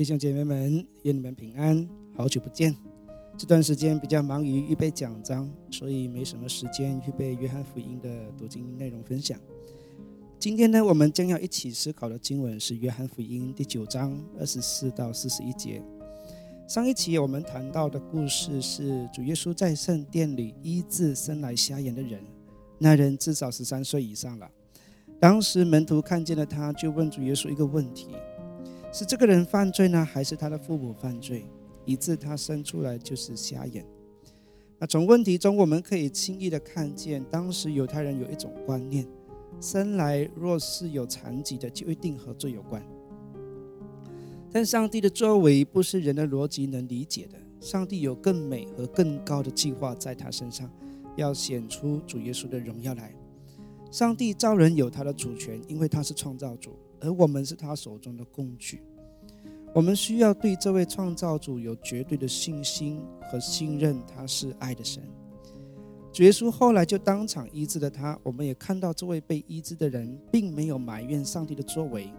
弟兄姐妹们，愿你们平安，好久不见。这段时间比较忙于预备讲章，所以没什么时间预备约翰福音的读经内容分享。今天呢，我们将要一起思考的经文是约翰福音第九章二十四到四十一节。上一期我们谈到的故事是主耶稣在圣殿里医治生来瞎眼的人，那人至少十三岁以上了。当时门徒看见了他，就问主耶稣一个问题：是这个人犯罪呢，还是他的父母犯罪，以致他生出来就是瞎眼？那从问题中，我们可以轻易的看见，当时犹太人有一种观念：生来若是有残疾的，就一定和罪有关。但上帝的作为不是人的逻辑能理解的，上帝有更美和更高的计划在他身上，要显出主耶稣的荣耀来。上帝造人有他的主权，因为他是创造主，而我们是他手中的工具。我们需要对这位创造主有绝对的信心和信任，他是爱的神。主耶稣后来就当场医治了他。我们也看到这位被医治的人，并没有埋怨上帝的作为，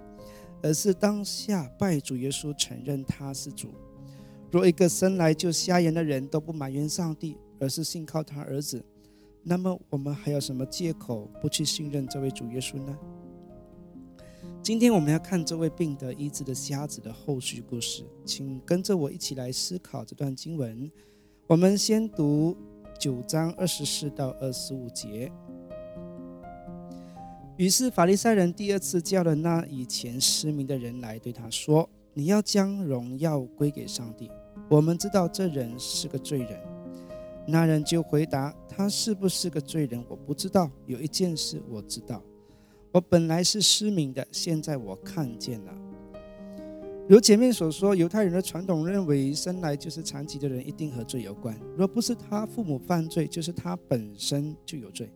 而是当下拜主耶稣，承认他是主。若一个生来就瞎眼的人都不埋怨上帝，而是信靠他儿子。那么我们还有什么借口不去信任这位主耶稣呢？今天我们要看这位病得医治的瞎子的后续故事，请跟着我一起来思考这段经文。我们先读九章二十四到二十五节。于是法利赛人第二次叫了那以前失明的人来，对他说：“你要将荣耀归给上帝。我们知道这人是个罪人。”那人就回答：“他是不是个罪人？我不知道。有一件事我知道，我本来是失明的，现在我看见了。如前面所说，犹太人的传统认为，生来就是残疾的人一定和罪有关。若不是他父母犯罪，就是他本身就有罪。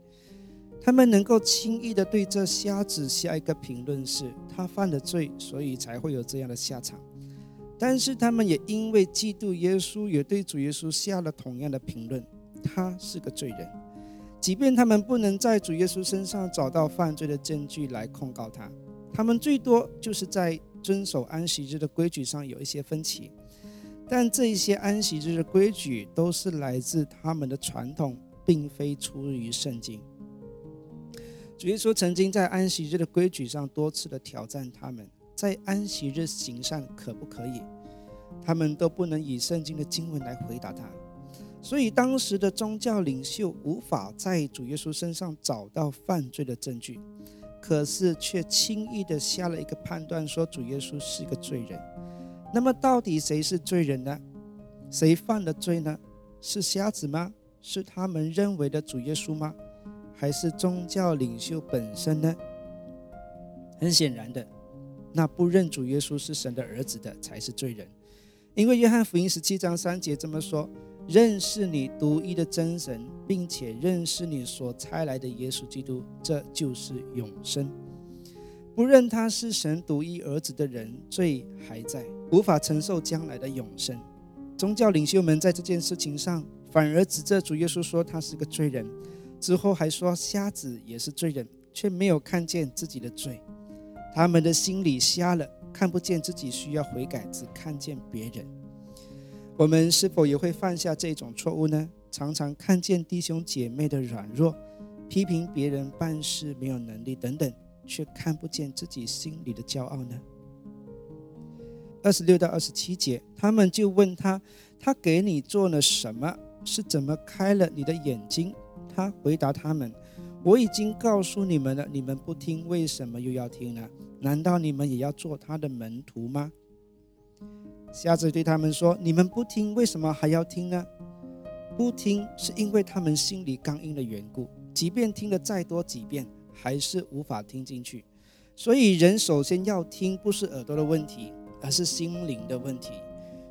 他们能够轻易的对这瞎子下一个评论是：他犯了罪，所以才会有这样的下场。”但是他们也因为嫉妒耶稣，也对主耶稣下了同样的评论：他是个罪人。即便他们不能在主耶稣身上找到犯罪的证据来控告他，他们最多就是在遵守安息日的规矩上有一些分歧。但这一些安息日的规矩都是来自他们的传统，并非出于圣经。主耶稣曾经在安息日的规矩上多次的挑战他们。在安息日行善可不可以？他们都不能以圣经的经文来回答他，所以当时的宗教领袖无法在主耶稣身上找到犯罪的证据，可是却轻易的下了一个判断，说主耶稣是一个罪人。那么到底谁是罪人呢？谁犯了罪呢？是瞎子吗？是他们认为的主耶稣吗？还是宗教领袖本身呢？很显然的。那不认主耶稣是神的儿子的才是罪人，因为约翰福音十七章三节这么说：认识你独一的真神，并且认识你所差来的耶稣基督，这就是永生。不认他是神独一儿子的人，罪还在，无法承受将来的永生。宗教领袖们在这件事情上，反而指责主耶稣说他是个罪人，之后还说瞎子也是罪人，却没有看见自己的罪。他们的心里瞎了，看不见自己需要悔改，只看见别人。我们是否也会犯下这种错误呢？常常看见弟兄姐妹的软弱，批评别人办事没有能力等等，却看不见自己心里的骄傲呢？二十六到二十七节，他们就问他：“他给你做了什么？是怎么开了你的眼睛？”他回答他们。我已经告诉你们了，你们不听，为什么又要听呢？难道你们也要做他的门徒吗？瞎子对他们说：“你们不听，为什么还要听呢？不听是因为他们心里刚硬的缘故，即便听了再多几遍，还是无法听进去。所以人首先要听，不是耳朵的问题，而是心灵的问题，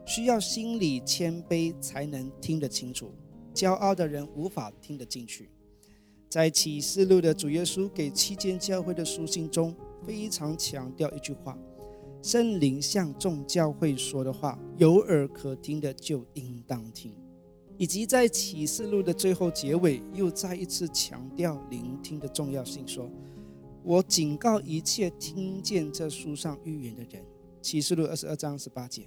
需要心里谦卑才能听得清楚。骄傲的人无法听得进去。”在启示录的主耶稣给七间教会的书信中，非常强调一句话：圣灵向众教会说的话，有耳可听的就应当听。以及在启示录的最后结尾，又再一次强调聆听的重要性，说：“我警告一切听见这书上预言的人，启示录二十二章十八节。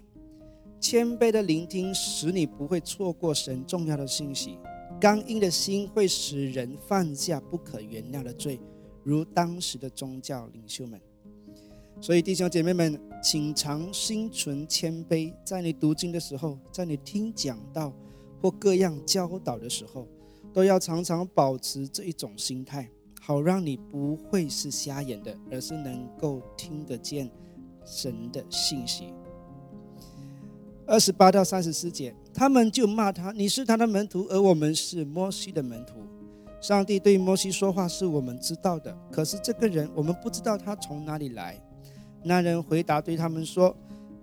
谦卑的聆听使你不会错过神重要的信息。刚硬的心会使人犯下不可原谅的罪，如当时的宗教领袖们。所以弟兄姐妹们，请常心存谦卑，在你读经的时候，在你听讲道或各样教导的时候，都要常常保持这一种心态，好让你不会是瞎眼的，而是能够听得见神的信息。二十八到三十四节，他们就骂他：“你是他的门徒，而我们是摩西的门徒。上帝对摩西说话是我们知道的，可是这个人我们不知道他从哪里来。”那人回答对他们说：“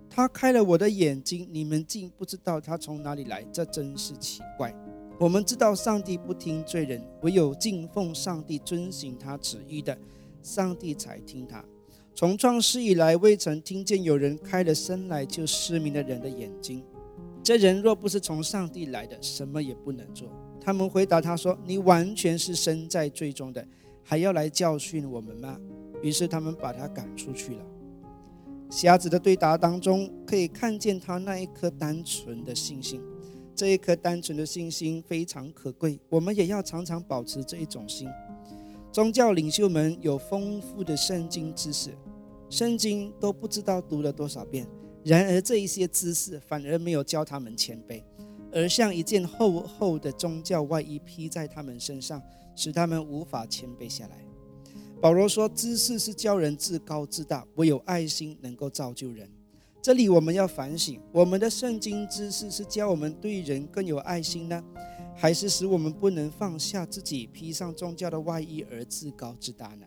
他开了我的眼睛，你们竟不知道他从哪里来，这真是奇怪。我们知道上帝不听罪人，唯有敬奉上帝、遵行他旨意的，上帝才听他。”从创世以来，未曾听见有人开了生来就失明的人的眼睛。这人若不是从上帝来的，什么也不能做。他们回答他说：“你完全是身在罪中的，还要来教训我们吗？”于是他们把他赶出去了。瞎子的对答当中，可以看见他那一颗单纯的信心。这一颗单纯的信心非常可贵，我们也要常常保持这一种心。宗教领袖们有丰富的圣经知识，圣经都不知道读了多少遍。然而这一些知识反而没有教他们谦卑，而像一件厚厚的宗教外衣披在他们身上，使他们无法谦卑下来。保罗说：“知识是教人自高自大，唯有爱心能够造就人。”这里我们要反省：我们的圣经知识是教我们对人更有爱心呢？还是使我们不能放下自己，披上宗教的外衣而自高自大呢？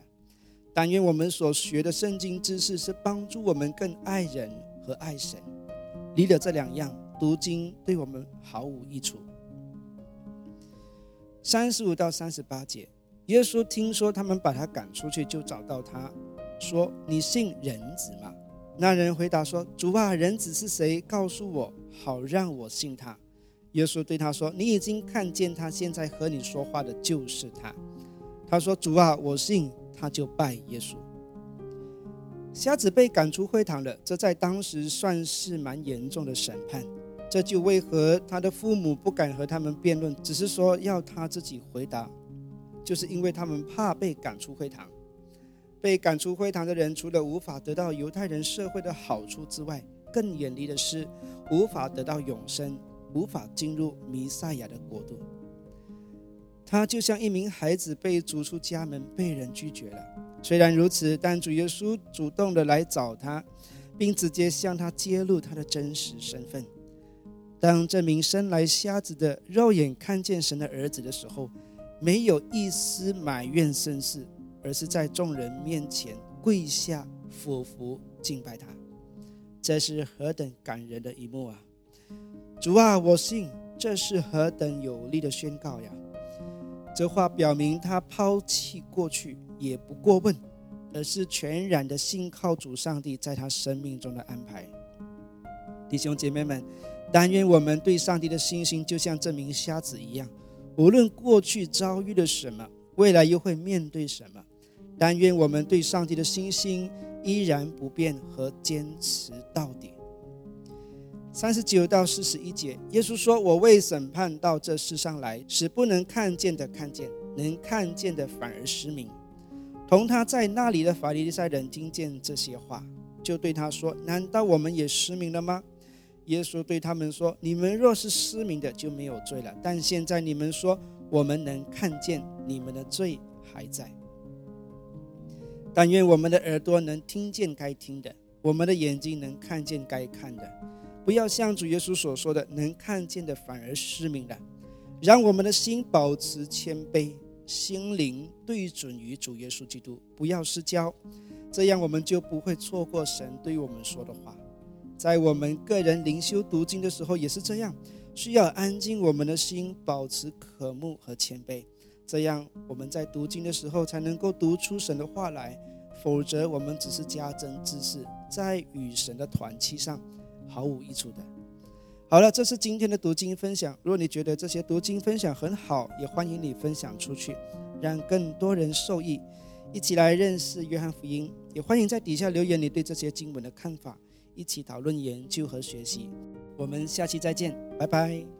但愿我们所学的圣经知识是帮助我们更爱人和爱神。离了这两样，读经对我们毫无益处。三十五到三十八节，耶稣听说他们把他赶出去，就找到他，说：“你信人子吗？”那人回答说：“主啊，人子是谁？告诉我，好让我信他。”耶稣对他说：“你已经看见他现在和你说话的就是他。”他说：“主啊，我信。”他就拜耶稣。瞎子被赶出会堂了，这在当时算是蛮严重的审判。这就为何他的父母不敢和他们辩论，只是说要他自己回答，就是因为他们怕被赶出会堂。被赶出会堂的人，除了无法得到犹太人社会的好处之外，更远离的是无法得到永生。无法进入弥赛亚的国度，他就像一名孩子被逐出家门，被人拒绝了。虽然如此，但主耶稣主动的来找他，并直接向他揭露他的真实身份。当这名生来瞎子的肉眼看见神的儿子的时候，没有一丝埋怨声势，而是在众人面前跪下俯伏敬拜他。这是何等感人的一幕啊！主啊，我信，这是何等有力的宣告呀！这话表明他抛弃过去也不过问，而是全然的信靠主上帝在他生命中的安排。弟兄姐妹们，但愿我们对上帝的信心就像这名瞎子一样，无论过去遭遇了什么，未来又会面对什么，但愿我们对上帝的信心依然不变和坚持到底。三十九到四十一节，耶稣说：“我为审判到这世上来，使不能看见的看见，能看见的反而失明。”同他在那里的法利赛人听见这些话，就对他说：“难道我们也失明了吗？”耶稣对他们说：“你们若是失明的，就没有罪了。但现在你们说我们能看见，你们的罪还在。但愿我们的耳朵能听见该听的，我们的眼睛能看见该看的。”不要像主耶稣所说的，能看见的反而失明了。让我们的心保持谦卑，心灵对准于主耶稣基督，不要失焦，这样我们就不会错过神对我们说的话。在我们个人灵修读经的时候也是这样，需要安静我们的心，保持渴慕和谦卑，这样我们在读经的时候才能够读出神的话来。否则，我们只是加增知识，在与神的团契上。毫无益处的。好了，这是今天的读经分享。如果你觉得这些读经分享很好，也欢迎你分享出去，让更多人受益，一起来认识约翰福音。也欢迎在底下留言你对这些经文的看法，一起讨论研究和学习。我们下期再见，拜拜。